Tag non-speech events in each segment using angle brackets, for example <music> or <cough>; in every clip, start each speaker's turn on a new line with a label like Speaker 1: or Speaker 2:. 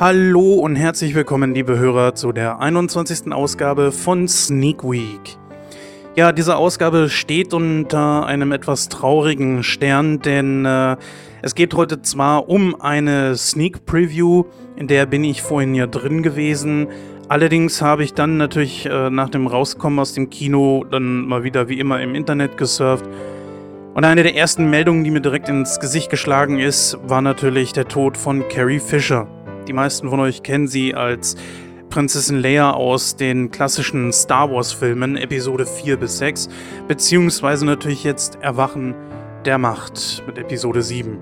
Speaker 1: Hallo und herzlich willkommen, liebe Hörer, zu der 21. Ausgabe von Sneak Week. Ja, diese Ausgabe steht unter einem etwas traurigen Stern, denn äh, es geht heute zwar um eine Sneak Preview, in der bin ich vorhin ja drin gewesen. Allerdings habe ich dann natürlich äh, nach dem Rauskommen aus dem Kino dann mal wieder wie immer im Internet gesurft und eine der ersten Meldungen, die mir direkt ins Gesicht geschlagen ist, war natürlich der Tod von Carrie Fisher. Die meisten von euch kennen sie als Prinzessin Leia aus den klassischen Star Wars-Filmen, Episode 4 bis 6, beziehungsweise natürlich jetzt Erwachen der Macht mit Episode 7.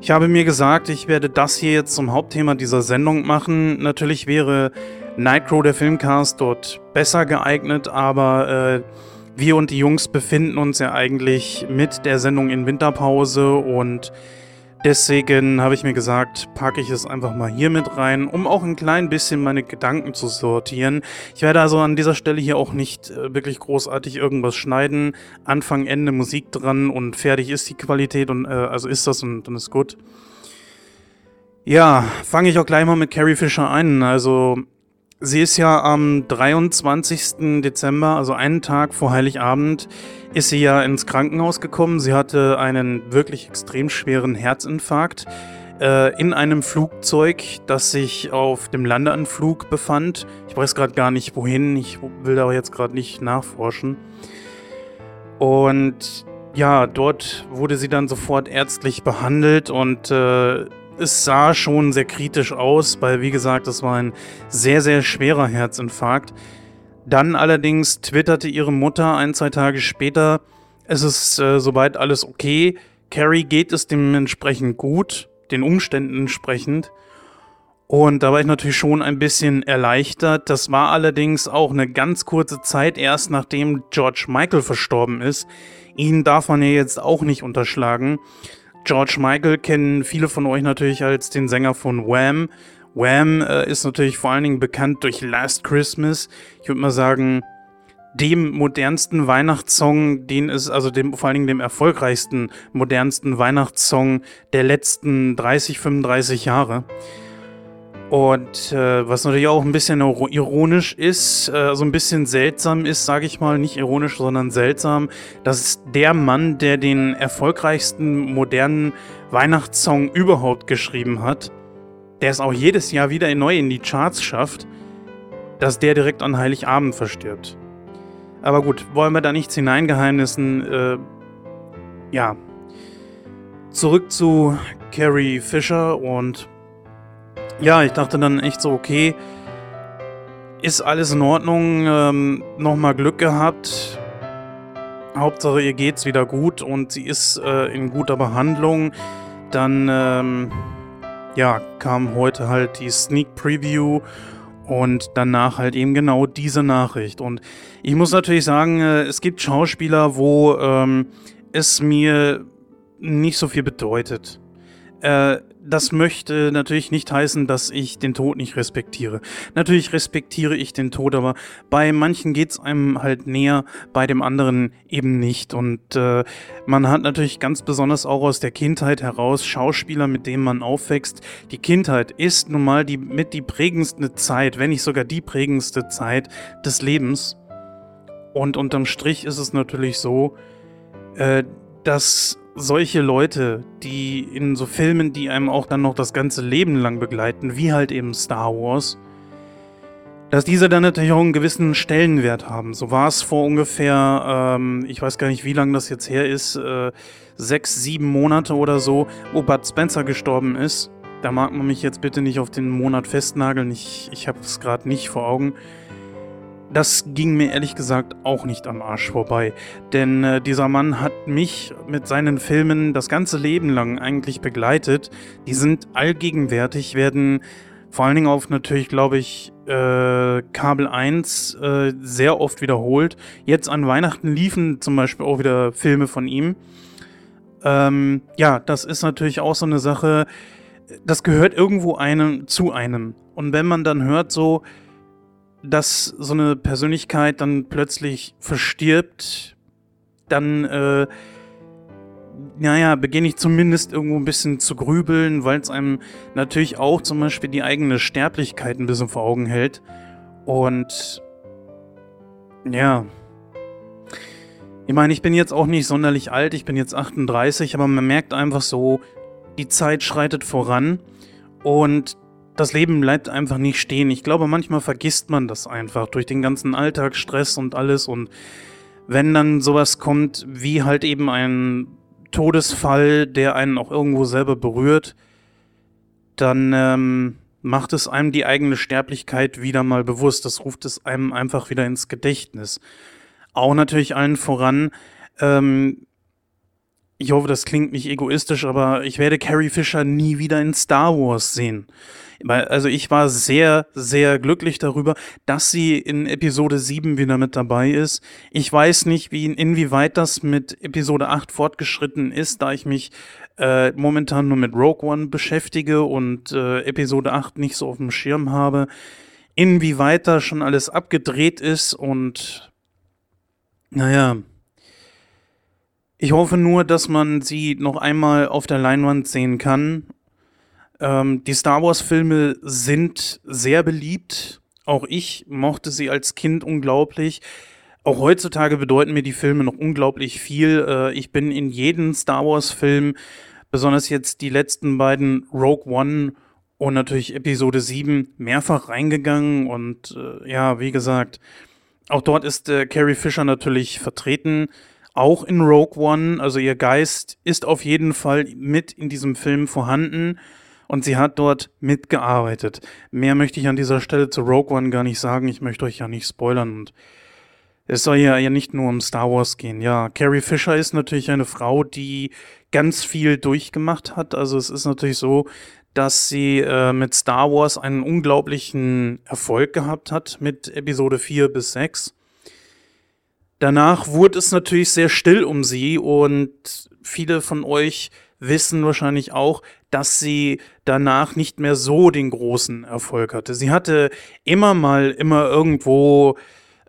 Speaker 1: Ich habe mir gesagt, ich werde das hier jetzt zum Hauptthema dieser Sendung machen. Natürlich wäre Nightcrow, der Filmcast, dort besser geeignet, aber äh, wir und die Jungs befinden uns ja eigentlich mit der Sendung in Winterpause und deswegen habe ich mir gesagt, packe ich es einfach mal hier mit rein, um auch ein klein bisschen meine Gedanken zu sortieren. Ich werde also an dieser Stelle hier auch nicht äh, wirklich großartig irgendwas schneiden. Anfang, Ende Musik dran und fertig ist die Qualität und äh, also ist das und dann ist gut. Ja, fange ich auch gleich mal mit Carrie Fisher ein. Also Sie ist ja am 23. Dezember, also einen Tag vor Heiligabend, ist sie ja ins Krankenhaus gekommen. Sie hatte einen wirklich extrem schweren Herzinfarkt äh, in einem Flugzeug, das sich auf dem Landeanflug befand. Ich weiß gerade gar nicht wohin, ich will da jetzt gerade nicht nachforschen. Und ja, dort wurde sie dann sofort ärztlich behandelt und äh, es sah schon sehr kritisch aus, weil wie gesagt, es war ein sehr, sehr schwerer Herzinfarkt. Dann allerdings twitterte ihre Mutter ein, zwei Tage später, es ist äh, soweit alles okay, Carrie geht es dementsprechend gut, den Umständen entsprechend. Und da war ich natürlich schon ein bisschen erleichtert. Das war allerdings auch eine ganz kurze Zeit erst nachdem George Michael verstorben ist. Ihn darf man ja jetzt auch nicht unterschlagen. George Michael kennen viele von euch natürlich als den Sänger von Wham. Wham äh, ist natürlich vor allen Dingen bekannt durch Last Christmas. Ich würde mal sagen, dem modernsten Weihnachtssong, den es, also dem, vor allen Dingen dem erfolgreichsten, modernsten Weihnachtssong der letzten 30, 35 Jahre. Und äh, was natürlich auch ein bisschen ironisch ist, äh, so ein bisschen seltsam ist, sage ich mal, nicht ironisch, sondern seltsam, dass der Mann, der den erfolgreichsten modernen Weihnachtssong überhaupt geschrieben hat, der es auch jedes Jahr wieder neu in die Charts schafft, dass der direkt an Heiligabend verstirbt. Aber gut, wollen wir da nichts hineingeheimnissen. Äh, ja. Zurück zu Carrie Fisher und ja, ich dachte dann echt so, okay, ist alles in Ordnung, ähm, nochmal Glück gehabt. Hauptsache ihr geht's wieder gut und sie ist äh, in guter Behandlung. Dann, ähm, ja, kam heute halt die Sneak Preview und danach halt eben genau diese Nachricht. Und ich muss natürlich sagen, äh, es gibt Schauspieler, wo ähm, es mir nicht so viel bedeutet. Äh, das möchte natürlich nicht heißen, dass ich den Tod nicht respektiere. Natürlich respektiere ich den Tod, aber bei manchen geht es einem halt näher, bei dem anderen eben nicht. Und äh, man hat natürlich ganz besonders auch aus der Kindheit heraus Schauspieler, mit denen man aufwächst. Die Kindheit ist nun mal die mit die prägendste Zeit, wenn nicht sogar die prägendste Zeit des Lebens. Und unterm Strich ist es natürlich so, äh, dass solche Leute, die in so Filmen, die einem auch dann noch das ganze Leben lang begleiten, wie halt eben Star Wars, dass diese dann natürlich auch einen gewissen Stellenwert haben. So war es vor ungefähr, ähm, ich weiß gar nicht, wie lange das jetzt her ist, äh, sechs, sieben Monate oder so, wo Bud Spencer gestorben ist. Da mag man mich jetzt bitte nicht auf den Monat festnageln, ich, ich habe es gerade nicht vor Augen das ging mir ehrlich gesagt auch nicht am Arsch vorbei. Denn äh, dieser Mann hat mich mit seinen Filmen das ganze Leben lang eigentlich begleitet. Die sind allgegenwärtig, werden vor allen Dingen auf natürlich, glaube ich, äh, Kabel 1 äh, sehr oft wiederholt. Jetzt an Weihnachten liefen zum Beispiel auch wieder Filme von ihm. Ähm, ja, das ist natürlich auch so eine Sache, das gehört irgendwo einem zu einem. Und wenn man dann hört, so, dass so eine Persönlichkeit dann plötzlich verstirbt, dann, äh, naja, beginne ich zumindest irgendwo ein bisschen zu grübeln, weil es einem natürlich auch zum Beispiel die eigene Sterblichkeit ein bisschen vor Augen hält. Und ja. Ich meine, ich bin jetzt auch nicht sonderlich alt, ich bin jetzt 38, aber man merkt einfach so, die Zeit schreitet voran und das Leben bleibt einfach nicht stehen. Ich glaube, manchmal vergisst man das einfach durch den ganzen Alltagsstress und alles und wenn dann sowas kommt, wie halt eben ein Todesfall, der einen auch irgendwo selber berührt, dann ähm, macht es einem die eigene Sterblichkeit wieder mal bewusst. Das ruft es einem einfach wieder ins Gedächtnis. Auch natürlich allen voran, ähm, ich hoffe, das klingt nicht egoistisch, aber ich werde Carrie Fisher nie wieder in Star Wars sehen. Also ich war sehr, sehr glücklich darüber, dass sie in Episode 7 wieder mit dabei ist. Ich weiß nicht, wie, inwieweit das mit Episode 8 fortgeschritten ist, da ich mich äh, momentan nur mit Rogue One beschäftige und äh, Episode 8 nicht so auf dem Schirm habe. Inwieweit da schon alles abgedreht ist und naja, ich hoffe nur, dass man sie noch einmal auf der Leinwand sehen kann. Ähm, die Star Wars-Filme sind sehr beliebt. Auch ich mochte sie als Kind unglaublich. Auch heutzutage bedeuten mir die Filme noch unglaublich viel. Äh, ich bin in jeden Star Wars-Film, besonders jetzt die letzten beiden Rogue One und natürlich Episode 7, mehrfach reingegangen. Und äh, ja, wie gesagt, auch dort ist äh, Carrie Fisher natürlich vertreten auch in Rogue One. Also ihr Geist ist auf jeden Fall mit in diesem Film vorhanden und sie hat dort mitgearbeitet. Mehr möchte ich an dieser Stelle zu Rogue One gar nicht sagen. Ich möchte euch ja nicht spoilern und es soll ja, ja nicht nur um Star Wars gehen. Ja, Carrie Fisher ist natürlich eine Frau, die ganz viel durchgemacht hat. Also es ist natürlich so, dass sie äh, mit Star Wars einen unglaublichen Erfolg gehabt hat mit Episode 4 bis 6. Danach wurde es natürlich sehr still um sie und viele von euch wissen wahrscheinlich auch, dass sie danach nicht mehr so den großen Erfolg hatte. Sie hatte immer mal, immer irgendwo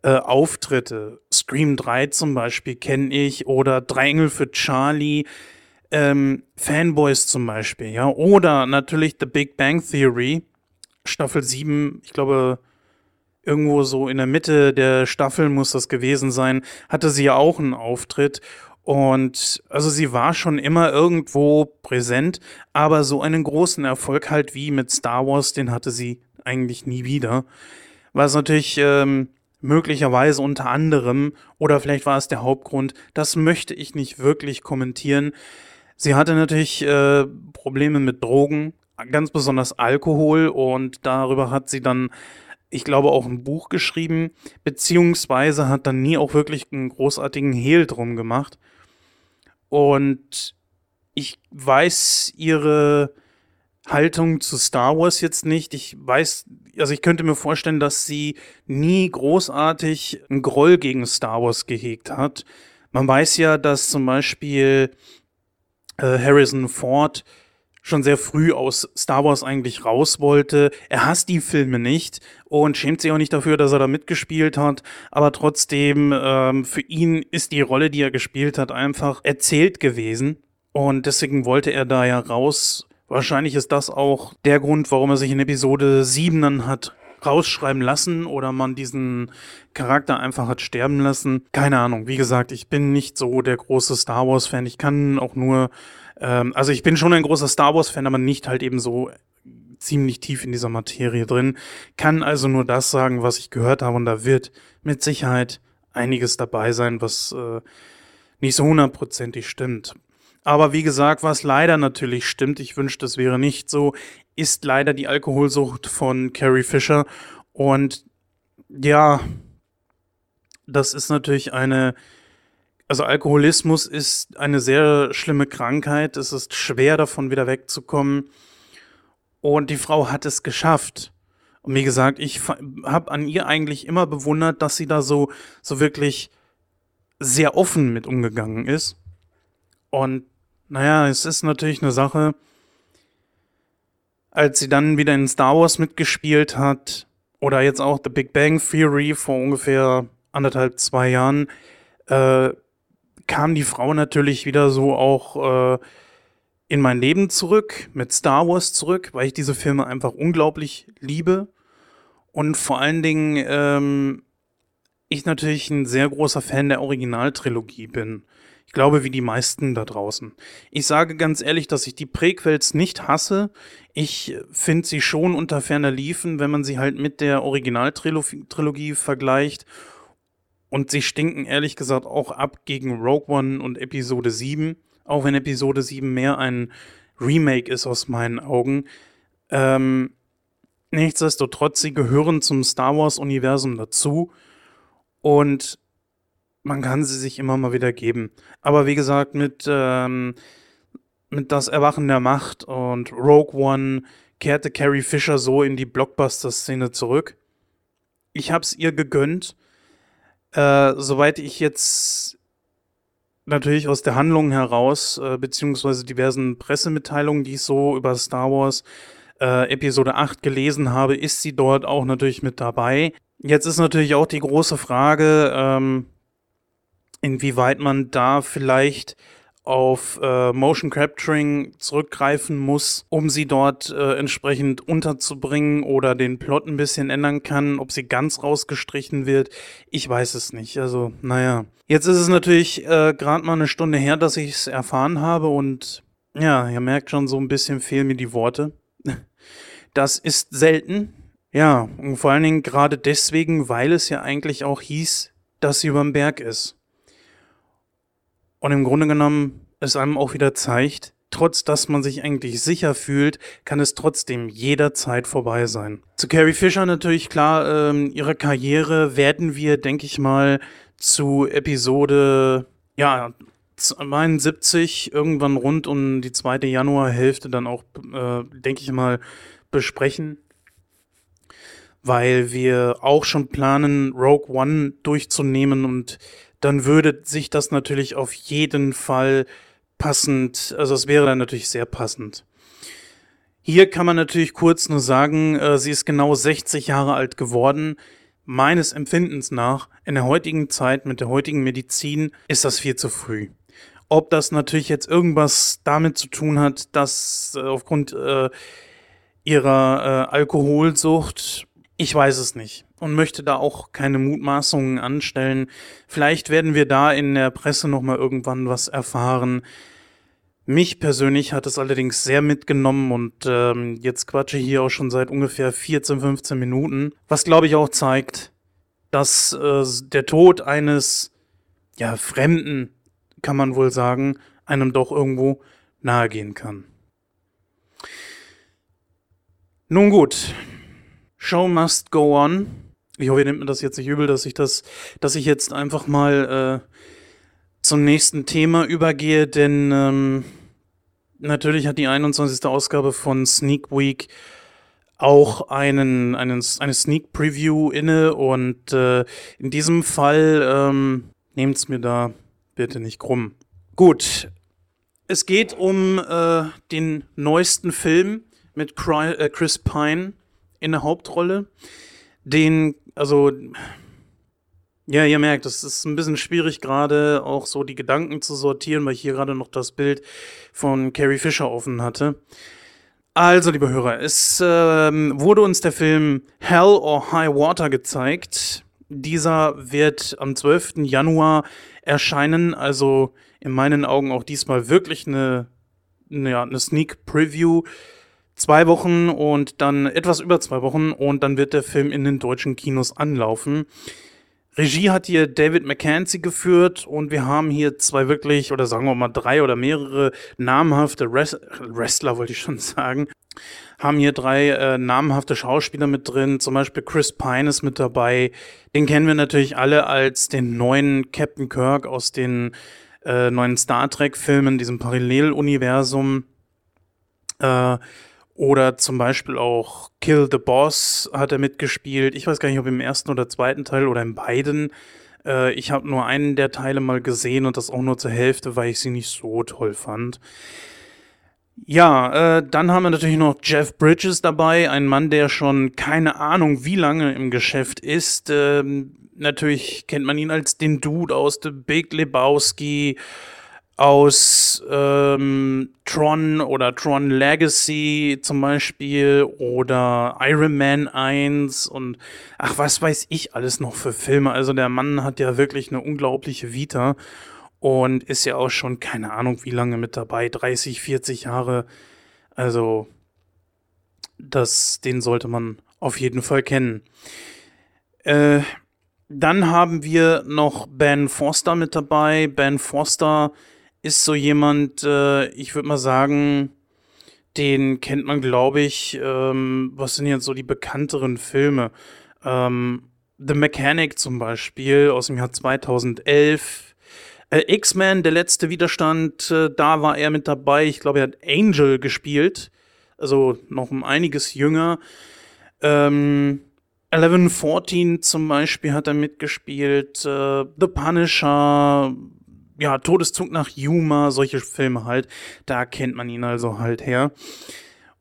Speaker 1: äh, Auftritte. Scream 3 zum Beispiel kenne ich oder Drei Engel für Charlie. Ähm, Fanboys zum Beispiel, ja. Oder natürlich The Big Bang Theory, Staffel 7, ich glaube, irgendwo so in der Mitte der Staffel muss das gewesen sein, hatte sie ja auch einen Auftritt. Und also sie war schon immer irgendwo präsent, aber so einen großen Erfolg halt wie mit Star Wars, den hatte sie eigentlich nie wieder. Was natürlich ähm, möglicherweise unter anderem, oder vielleicht war es der Hauptgrund, das möchte ich nicht wirklich kommentieren. Sie hatte natürlich äh, Probleme mit Drogen, ganz besonders Alkohol, und darüber hat sie dann ich glaube, auch ein Buch geschrieben, beziehungsweise hat dann nie auch wirklich einen großartigen Hehl drum gemacht. Und ich weiß ihre Haltung zu Star Wars jetzt nicht. Ich weiß, also ich könnte mir vorstellen, dass sie nie großartig einen Groll gegen Star Wars gehegt hat. Man weiß ja, dass zum Beispiel äh, Harrison Ford schon sehr früh aus Star Wars eigentlich raus wollte. Er hasst die Filme nicht und schämt sich auch nicht dafür, dass er da mitgespielt hat. Aber trotzdem, ähm, für ihn ist die Rolle, die er gespielt hat, einfach erzählt gewesen. Und deswegen wollte er da ja raus. Wahrscheinlich ist das auch der Grund, warum er sich in Episode 7 dann hat rausschreiben lassen oder man diesen Charakter einfach hat sterben lassen. Keine Ahnung. Wie gesagt, ich bin nicht so der große Star Wars-Fan. Ich kann auch nur ähm, also ich bin schon ein großer Star Wars-Fan, aber nicht halt eben so ziemlich tief in dieser Materie drin. Kann also nur das sagen, was ich gehört habe und da wird mit Sicherheit einiges dabei sein, was äh, nicht so hundertprozentig stimmt. Aber wie gesagt, was leider natürlich stimmt, ich wünschte, es wäre nicht so, ist leider die Alkoholsucht von Carrie Fisher. Und ja, das ist natürlich eine also Alkoholismus ist eine sehr schlimme Krankheit. Es ist schwer davon wieder wegzukommen. Und die Frau hat es geschafft. Und wie gesagt, ich habe an ihr eigentlich immer bewundert, dass sie da so, so wirklich sehr offen mit umgegangen ist. Und naja, es ist natürlich eine Sache, als sie dann wieder in Star Wars mitgespielt hat, oder jetzt auch The Big Bang Theory vor ungefähr anderthalb, zwei Jahren, äh, kam die Frau natürlich wieder so auch äh, in mein Leben zurück, mit Star Wars zurück, weil ich diese Filme einfach unglaublich liebe. Und vor allen Dingen ähm, ich natürlich ein sehr großer Fan der Originaltrilogie bin. Ich glaube, wie die meisten da draußen. Ich sage ganz ehrlich, dass ich die Prequels nicht hasse. Ich finde sie schon unter ferner Liefen, wenn man sie halt mit der Originaltrilogie vergleicht. Und sie stinken ehrlich gesagt auch ab gegen Rogue One und Episode 7. Auch wenn Episode 7 mehr ein Remake ist aus meinen Augen. Ähm, nichtsdestotrotz, sie gehören zum Star Wars-Universum dazu. Und man kann sie sich immer mal wieder geben. Aber wie gesagt, mit, ähm, mit das Erwachen der Macht und Rogue One kehrte Carrie Fisher so in die Blockbuster-Szene zurück. Ich hab's ihr gegönnt. Äh, soweit ich jetzt natürlich aus der Handlung heraus, äh, beziehungsweise diversen Pressemitteilungen, die ich so über Star Wars äh, Episode 8 gelesen habe, ist sie dort auch natürlich mit dabei. Jetzt ist natürlich auch die große Frage, ähm, inwieweit man da vielleicht auf äh, Motion Capturing zurückgreifen muss, um sie dort äh, entsprechend unterzubringen oder den Plot ein bisschen ändern kann, ob sie ganz rausgestrichen wird. Ich weiß es nicht. Also, naja. Jetzt ist es natürlich äh, gerade mal eine Stunde her, dass ich es erfahren habe und ja, ihr merkt schon, so ein bisschen fehlen mir die Worte. <laughs> Das ist selten. Ja, und vor allen Dingen gerade deswegen, weil es ja eigentlich auch hieß, dass sie überm Berg ist. Und im Grunde genommen es einem auch wieder zeigt, trotz dass man sich eigentlich sicher fühlt, kann es trotzdem jederzeit vorbei sein. Zu Carrie Fisher natürlich klar, ähm, ihre Karriere werden wir, denke ich mal, zu Episode, ja, 72, irgendwann rund um die zweite Januarhälfte dann auch, äh, denke ich mal, besprechen. Weil wir auch schon planen, Rogue One durchzunehmen und dann würde sich das natürlich auf jeden Fall passend, also es wäre dann natürlich sehr passend. Hier kann man natürlich kurz nur sagen, äh, sie ist genau 60 Jahre alt geworden. Meines Empfindens nach, in der heutigen Zeit mit der heutigen Medizin, ist das viel zu früh. Ob das natürlich jetzt irgendwas damit zu tun hat, dass äh, aufgrund äh, ihrer äh, Alkoholsucht, ich weiß es nicht und möchte da auch keine Mutmaßungen anstellen. Vielleicht werden wir da in der Presse noch mal irgendwann was erfahren. Mich persönlich hat es allerdings sehr mitgenommen und ähm, jetzt quatsche ich hier auch schon seit ungefähr 14, 15 Minuten, was glaube ich auch zeigt, dass äh, der Tod eines ja Fremden, kann man wohl sagen, einem doch irgendwo nahegehen kann. Nun gut, Show must go on. Ich hoffe, ihr nehmt mir das jetzt nicht übel, dass ich das, dass ich jetzt einfach mal äh, zum nächsten Thema übergehe, denn ähm, natürlich hat die 21. Ausgabe von Sneak Week auch einen, einen, eine Sneak Preview inne und äh, in diesem Fall ähm, nehmt es mir da bitte nicht krumm. Gut, es geht um äh, den neuesten Film mit äh, Chris Pine in der Hauptrolle den, also, ja, ihr merkt, es ist ein bisschen schwierig gerade auch so die Gedanken zu sortieren, weil ich hier gerade noch das Bild von Carrie Fisher offen hatte. Also, liebe Hörer, es ähm, wurde uns der Film Hell or High Water gezeigt. Dieser wird am 12. Januar erscheinen, also in meinen Augen auch diesmal wirklich eine, eine, eine Sneak Preview zwei Wochen und dann etwas über zwei Wochen und dann wird der Film in den deutschen Kinos anlaufen. Regie hat hier David McKenzie geführt und wir haben hier zwei wirklich, oder sagen wir mal drei oder mehrere namhafte Res Wrestler, wollte ich schon <laughs> sagen, haben hier drei äh, namhafte Schauspieler mit drin, zum Beispiel Chris Pine ist mit dabei. Den kennen wir natürlich alle als den neuen Captain Kirk aus den äh, neuen Star Trek-Filmen, diesem Paralleluniversum. Äh, oder zum Beispiel auch Kill the Boss hat er mitgespielt. Ich weiß gar nicht, ob im ersten oder zweiten Teil oder in beiden. Äh, ich habe nur einen der Teile mal gesehen und das auch nur zur Hälfte, weil ich sie nicht so toll fand. Ja, äh, dann haben wir natürlich noch Jeff Bridges dabei, ein Mann, der schon keine Ahnung wie lange im Geschäft ist. Ähm, natürlich kennt man ihn als den Dude aus The Big Lebowski, aus ähm, Tron oder Tron Legacy zum Beispiel oder Iron Man 1 und ach, was weiß ich alles noch für Filme. Also der Mann hat ja wirklich eine unglaubliche Vita und ist ja auch schon keine Ahnung wie lange mit dabei, 30, 40 Jahre. Also das, den sollte man auf jeden Fall kennen. Äh, dann haben wir noch Ben Forster mit dabei. Ben Forster ist so jemand, äh, ich würde mal sagen, den kennt man, glaube ich. Ähm, was sind jetzt so die bekannteren Filme? Ähm, The Mechanic zum Beispiel aus dem Jahr 2011. Äh, X-Men, der letzte Widerstand, äh, da war er mit dabei. Ich glaube, er hat Angel gespielt. Also noch um einiges jünger. Ähm, 1114 zum Beispiel hat er mitgespielt, äh, The Punisher, ja, Todeszug nach Yuma, solche Filme halt. Da kennt man ihn also halt her.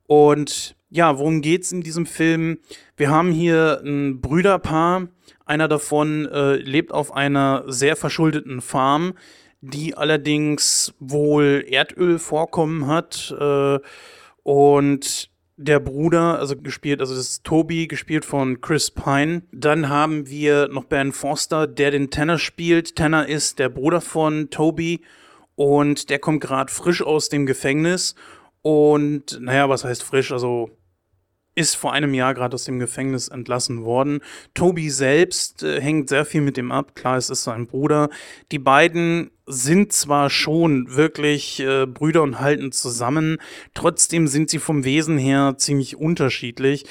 Speaker 1: Und ja, worum geht's in diesem Film? Wir haben hier ein Brüderpaar. Einer davon äh, lebt auf einer sehr verschuldeten Farm, die allerdings wohl Erdölvorkommen hat. Äh, und der Bruder, also gespielt, also das ist Toby, gespielt von Chris Pine. Dann haben wir noch Ben Foster, der den Tanner spielt. Tanner ist der Bruder von Toby und der kommt gerade frisch aus dem Gefängnis. Und naja, was heißt frisch? Also ist vor einem Jahr gerade aus dem Gefängnis entlassen worden. Toby selbst äh, hängt sehr viel mit ihm ab. Klar, es ist sein Bruder. Die beiden sind zwar schon wirklich äh, Brüder und halten zusammen, trotzdem sind sie vom Wesen her ziemlich unterschiedlich.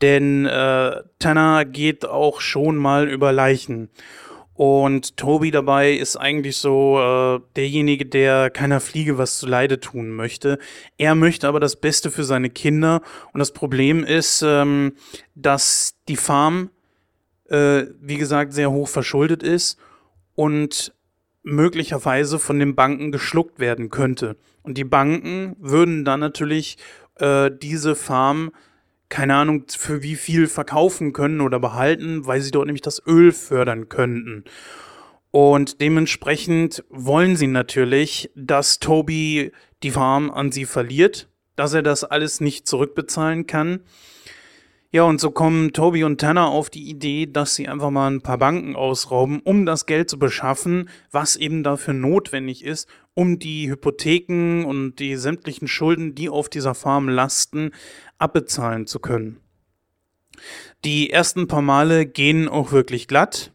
Speaker 1: Denn äh, Tanner geht auch schon mal über Leichen. Und Toby dabei ist eigentlich so äh, derjenige, der keiner Fliege was zu Leide tun möchte. Er möchte aber das Beste für seine Kinder. Und das Problem ist, ähm, dass die Farm, äh, wie gesagt, sehr hoch verschuldet ist und möglicherweise von den Banken geschluckt werden könnte. Und die Banken würden dann natürlich äh, diese Farm keine Ahnung, für wie viel verkaufen können oder behalten, weil sie dort nämlich das Öl fördern könnten. Und dementsprechend wollen sie natürlich, dass Toby die Farm an sie verliert, dass er das alles nicht zurückbezahlen kann. Ja, und so kommen Toby und Tanner auf die Idee, dass sie einfach mal ein paar Banken ausrauben, um das Geld zu beschaffen, was eben dafür notwendig ist, um die Hypotheken und die sämtlichen Schulden, die auf dieser Farm lasten, abbezahlen zu können. Die ersten paar Male gehen auch wirklich glatt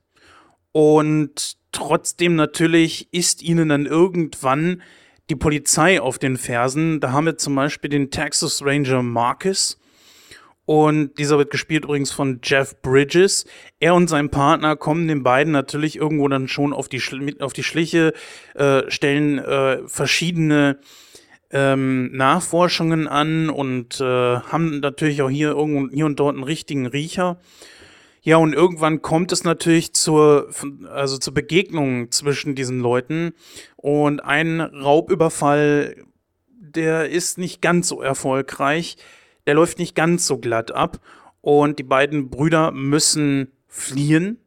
Speaker 1: und trotzdem natürlich ist ihnen dann irgendwann die Polizei auf den Fersen. Da haben wir zum Beispiel den Texas Ranger Marcus. Und dieser wird gespielt übrigens von Jeff Bridges. Er und sein Partner kommen den beiden natürlich irgendwo dann schon auf die, auf die Schliche, äh, stellen äh, verschiedene ähm, Nachforschungen an und äh, haben natürlich auch hier, irgendwo, hier und dort einen richtigen Riecher. Ja, und irgendwann kommt es natürlich zur, also zur Begegnung zwischen diesen Leuten. Und ein Raubüberfall, der ist nicht ganz so erfolgreich, der läuft nicht ganz so glatt ab. Und die beiden Brüder müssen fliehen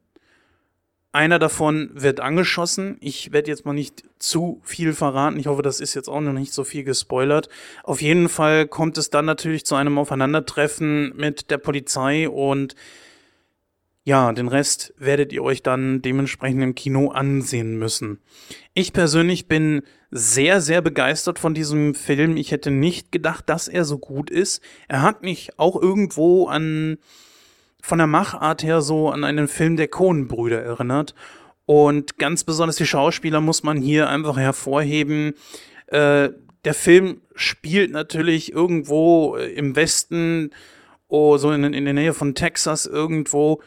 Speaker 1: einer davon wird angeschossen. Ich werde jetzt mal nicht zu viel verraten. Ich hoffe, das ist jetzt auch noch nicht so viel gespoilert. Auf jeden Fall kommt es dann natürlich zu einem Aufeinandertreffen mit der Polizei und ja, den Rest werdet ihr euch dann dementsprechend im Kino ansehen müssen. Ich persönlich bin sehr, sehr begeistert von diesem Film. Ich hätte nicht gedacht, dass er so gut ist. Er hat mich auch irgendwo an von der Machart her so an einen Film der Coen-Brüder erinnert. Und ganz besonders die Schauspieler muss man hier einfach hervorheben. Äh, der Film spielt natürlich irgendwo äh, im Westen, oh, so in, in der Nähe von Texas irgendwo.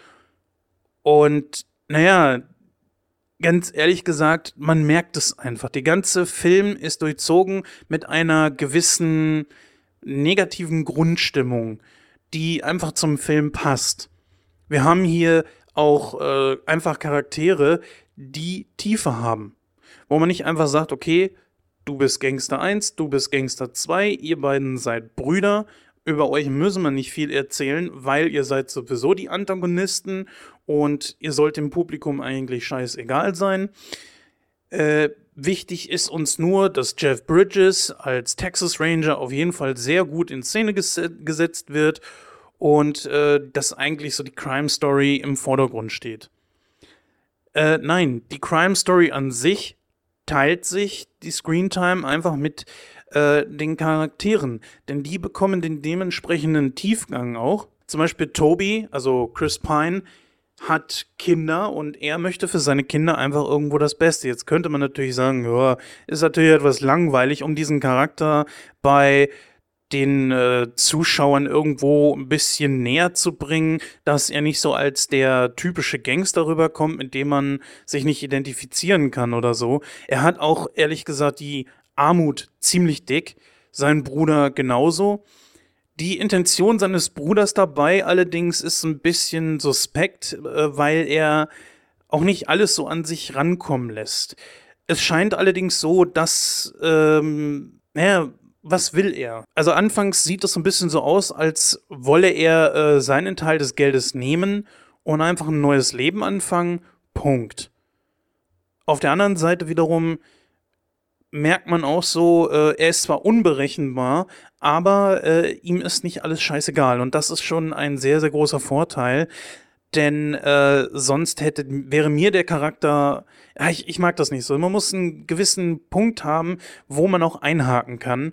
Speaker 1: Und naja, ganz ehrlich gesagt, man merkt es einfach. Der ganze Film ist durchzogen mit einer gewissen negativen Grundstimmung die einfach zum Film passt. Wir haben hier auch äh, einfach Charaktere, die Tiefe haben. Wo man nicht einfach sagt, okay, du bist Gangster 1, du bist Gangster 2, ihr beiden seid Brüder, Über euch müssen wir nicht viel erzählen, weil ihr seid sowieso die Antagonisten und ihr sollt dem Publikum eigentlich scheißegal sein. Äh, wichtig ist uns nur, dass Jeff Bridges als Texas Ranger auf jeden Fall sehr gut in Szene ges gesetzt wird und äh, dass eigentlich so die Crime Story im Vordergrund steht. Äh, nein, die Crime Story an sich teilt sich die Screentime einfach mit äh, den Charakteren, denn die bekommen den dementsprechenden Tiefgang auch. Zum Beispiel Toby, also Chris Pine, hat Kinder und er möchte für seine Kinder einfach irgendwo das Beste. Jetzt könnte man natürlich sagen, ja, ist natürlich etwas langweilig, um diesen Charakter bei den äh, Zuschauern irgendwo ein bisschen näher zu bringen, dass er nicht so als der typische Gangster rüberkommt, mit dem man sich nicht identifizieren kann oder so. Er hat auch ehrlich gesagt die Armut ziemlich dick, sein Bruder genauso. Die Intention seines Bruders dabei allerdings ist ein bisschen suspekt, äh, weil er auch nicht alles so an sich rankommen lässt. Es scheint allerdings so, dass, ähm, naja, was will er? Also anfangs sieht es so ein bisschen so aus, als wolle er äh, seinen Teil des Geldes nehmen und einfach ein neues Leben anfangen. Punkt. Auf der anderen Seite wiederum merkt man auch so, äh, er ist zwar unberechenbar, aber äh, ihm ist nicht alles scheißegal. Und das ist schon ein sehr, sehr großer Vorteil. Denn äh, sonst hätte, wäre mir der Charakter, ja, ich, ich mag das nicht so. Man muss einen gewissen Punkt haben, wo man auch einhaken kann.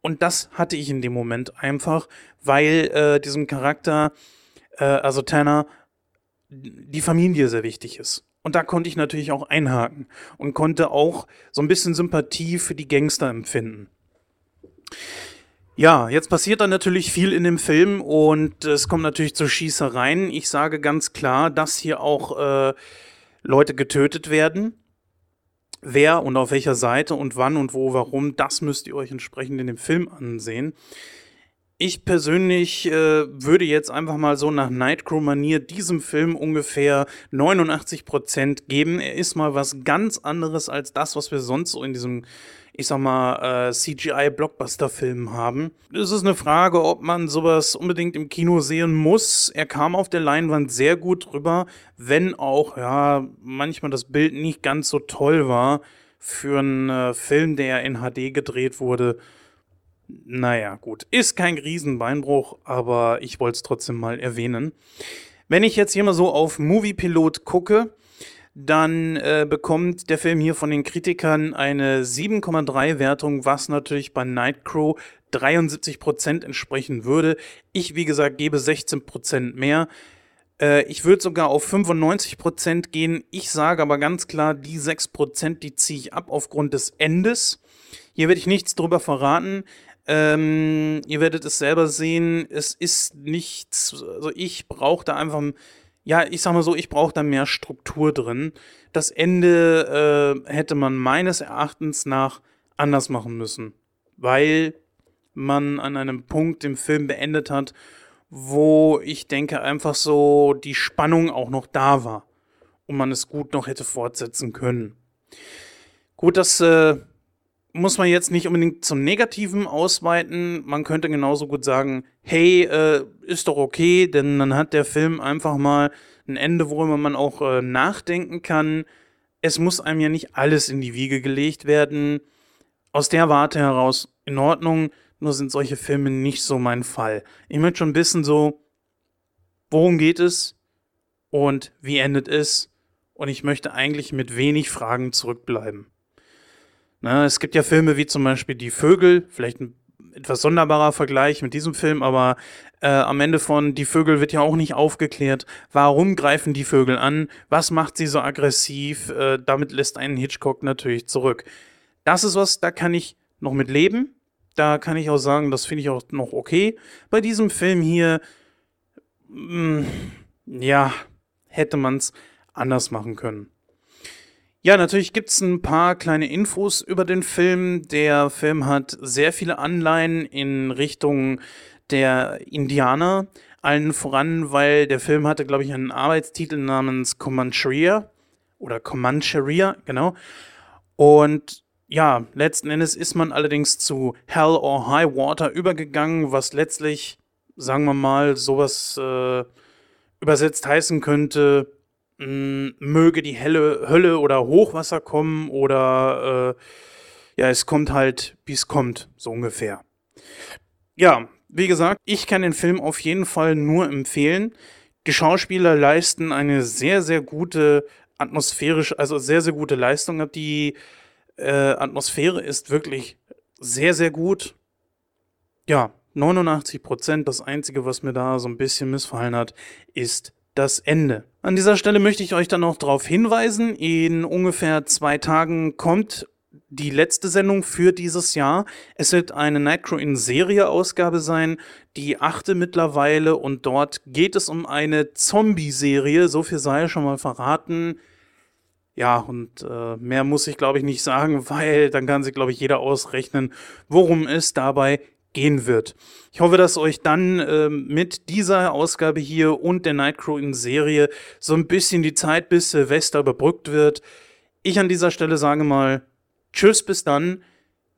Speaker 1: Und das hatte ich in dem Moment einfach, weil äh, diesem Charakter, äh, also Tanner, die Familie sehr wichtig ist. Und da konnte ich natürlich auch einhaken und konnte auch so ein bisschen Sympathie für die Gangster empfinden. Ja, jetzt passiert dann natürlich viel in dem Film und es kommt natürlich zu Schießereien. Ich sage ganz klar, dass hier auch äh, Leute getötet werden. Wer und auf welcher Seite und wann und wo, warum, das müsst ihr euch entsprechend in dem Film ansehen. Ich persönlich äh, würde jetzt einfach mal so nach Nightcrow-Manier diesem Film ungefähr 89% geben. Er ist mal was ganz anderes als das, was wir sonst so in diesem, ich sag mal, äh, CGI-Blockbuster-Film haben. Es ist eine Frage, ob man sowas unbedingt im Kino sehen muss. Er kam auf der Leinwand sehr gut rüber, wenn auch, ja, manchmal das Bild nicht ganz so toll war für einen äh, Film, der in HD gedreht wurde. Naja, gut. Ist kein Riesenbeinbruch, aber ich wollte es trotzdem mal erwähnen. Wenn ich jetzt hier mal so auf Moviepilot gucke, dann äh, bekommt der Film hier von den Kritikern eine 7,3 Wertung, was natürlich bei Nightcrow 73% entsprechen würde. Ich, wie gesagt, gebe 16% mehr. Äh, ich würde sogar auf 95% gehen. Ich sage aber ganz klar, die 6%, die ziehe ich ab aufgrund des Endes. Hier werde ich nichts drüber verraten. Ähm, ihr werdet es selber sehen, es ist nichts, also ich brauche da einfach, ja, ich sag mal so, ich brauche da mehr Struktur drin. Das Ende äh, hätte man meines Erachtens nach anders machen müssen, weil man an einem Punkt im Film beendet hat, wo ich denke einfach so die Spannung auch noch da war und man es gut noch hätte fortsetzen können. Gut, das äh, muss man jetzt nicht unbedingt zum Negativen ausweiten. Man könnte genauso gut sagen, hey, äh, ist doch okay, denn dann hat der Film einfach mal ein Ende, worüber man auch äh, nachdenken kann. Es muss einem ja nicht alles in die Wiege gelegt werden. Aus der Warte heraus in Ordnung, nur sind solche Filme nicht so mein Fall. Ich möchte schon wissen, so, worum geht es und wie endet es? Und ich möchte eigentlich mit wenig Fragen zurückbleiben. Na, es gibt ja Filme wie zum Beispiel Die Vögel, vielleicht ein etwas sonderbarer Vergleich mit diesem Film, aber äh, am Ende von Die Vögel wird ja auch nicht aufgeklärt, warum greifen die Vögel an, was macht sie so aggressiv, äh, damit lässt einen Hitchcock natürlich zurück. Das ist was, da kann ich noch mit leben, da kann ich auch sagen, das finde ich auch noch okay. Bei diesem Film hier, mh, mm, ja, hätte man es anders machen können. Ja, natürlich gibt es ein paar kleine Infos über den Film. Der Film hat sehr viele Anleihen in Richtung der Indianer. Allen voran, weil der Film hatte, glaube ich, einen Arbeitstitel namens Comancheria oder Comancheria, genau. Und ja, letzten Endes ist man allerdings zu Hell or High Water übergegangen, was letztlich, sagen wir mal, sowas äh, übersetzt heißen könnte, möge die helle Hölle oder Hochwasser kommen oder äh, ja, es kommt halt, wie es kommt, so ungefähr. Ja, wie gesagt, ich kann den Film auf jeden Fall nur empfehlen. Die Schauspieler leisten eine sehr, sehr gute atmosphärisch, also sehr, sehr gute Leistung. Die äh, Atmosphäre ist wirklich sehr, sehr gut. Ja, 89 Prozent. Das Einzige, was mir da so ein bisschen missfallen hat, ist das Ende. An dieser Stelle möchte ich euch dann noch darauf hinweisen, in ungefähr zwei Tagen kommt die letzte Sendung für dieses Jahr. Es wird eine Nightcrow in Serie-Ausgabe sein, die achte mittlerweile, und dort geht es um eine Zombie-Serie. So viel sei schon mal verraten. Ja, und äh, mehr muss ich, glaube ich, nicht sagen, <laughs> weil dann kann sich, glaube ich, jeder ausrechnen, worum es dabei gehen wird. Ich hoffe, dass euch dann äh, mit dieser Ausgabe hier und der Nightcrow in Serie so ein bisschen die Zeit bis Silvester überbrückt wird. Ich an dieser Stelle sage mal, Tschüss, bis dann.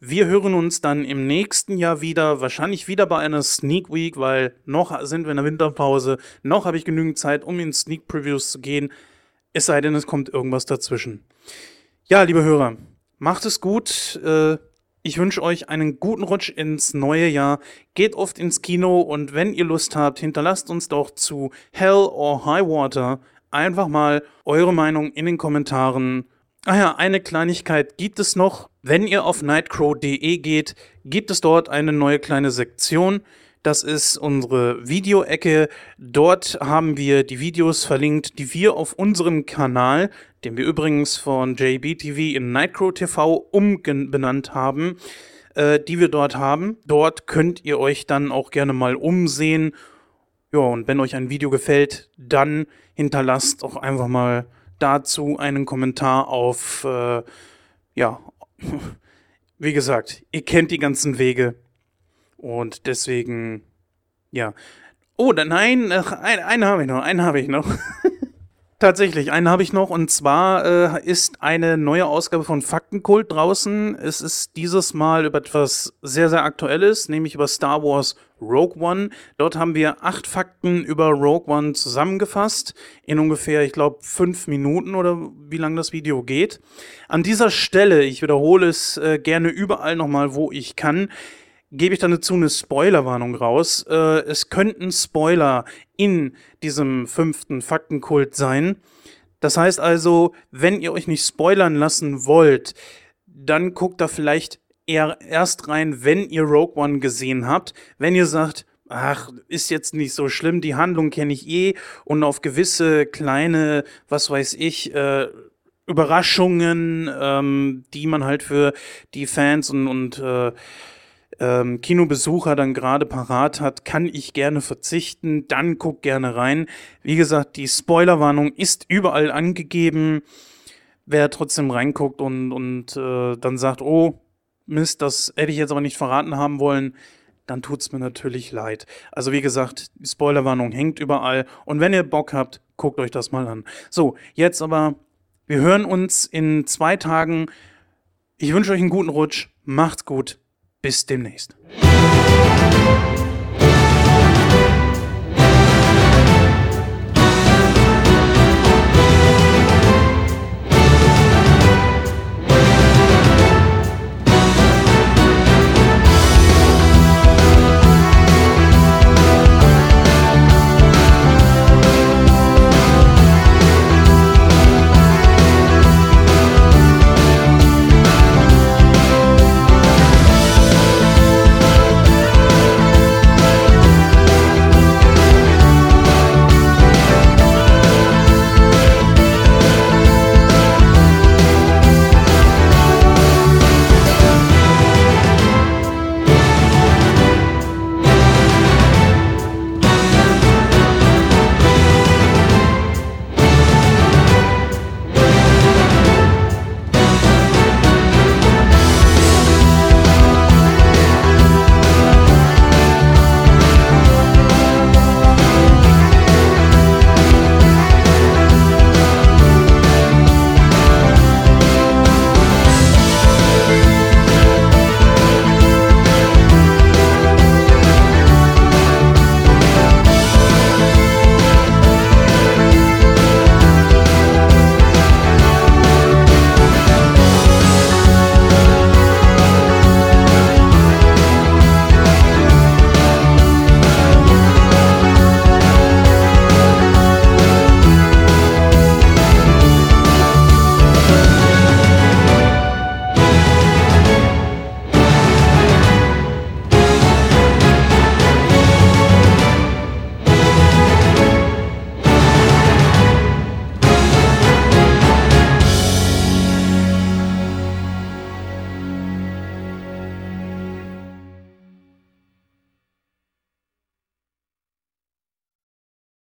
Speaker 1: Wir hören uns dann im nächsten Jahr wieder, wahrscheinlich wieder bei einer Sneak Week, weil noch sind wir in der Winterpause, noch habe ich genügend Zeit, um in Sneak Previews zu gehen. Es sei denn, es kommt irgendwas dazwischen. Ja, liebe Hörer, macht es gut. Äh, ich wünsche euch einen guten Rutsch ins neue Jahr. Geht oft ins Kino und wenn ihr Lust habt, hinterlasst uns doch zu Hell or High Water einfach mal eure Meinung in den Kommentaren Ah ja, eine Kleinigkeit gibt es noch. Wenn ihr auf nightcrow.de geht, gibt es dort eine neue kleine Sektion. Das ist unsere Videoecke. Dort haben wir die Videos verlinkt, die wir auf unserem Kanal, den wir übrigens von JBTV in Nightcrow TV umbenannt haben, äh, die wir dort haben. Dort könnt ihr euch dann auch gerne mal umsehen. Ja, und wenn euch ein Video gefällt, dann hinterlasst auch einfach mal dazu einen Kommentar auf, äh, ja, <laughs> wie gesagt, ihr kennt die ganzen Wege und deswegen, ja. Oh, nein, ach, einen, einen habe ich noch, einen habe ich noch. <laughs> Tatsächlich, einen habe ich noch und zwar äh, ist eine neue Ausgabe von Faktenkult draußen. Es ist dieses Mal über etwas sehr, sehr Aktuelles, nämlich über Star Wars Rogue One. Dort haben wir acht Fakten über Rogue One zusammengefasst in ungefähr, ich glaube, fünf Minuten oder wie lang das Video geht. An dieser Stelle, ich wiederhole es äh, gerne überall nochmal, wo ich kann, gebe ich dann dazu eine Spoilerwarnung raus. Äh, es könnten Spoiler in diesem fünften Faktenkult sein. Das heißt also, wenn ihr euch nicht spoilern lassen wollt, dann guckt da vielleicht eher erst rein, wenn ihr Rogue One gesehen habt. Wenn ihr sagt, ach, ist jetzt nicht so schlimm, die Handlung kenne ich eh und auf gewisse kleine, was weiß ich, äh, Überraschungen, ähm, die man halt für die Fans und, und äh, ähm, Kinobesucher dann gerade parat hat, kann ich gerne verzichten. Dann guck gerne rein. Wie gesagt, die Spoilerwarnung ist überall angegeben. Wer trotzdem reinguckt und, und äh, dann sagt, oh, Mist, das hätte ich jetzt aber nicht verraten haben wollen, dann tut es mir natürlich leid. Also wie gesagt, die Spoilerwarnung hängt überall. Und wenn ihr Bock habt, guckt euch das mal an. So, jetzt aber, wir hören uns in zwei Tagen. Ich wünsche euch einen guten Rutsch. Macht's gut. Bis demnächst.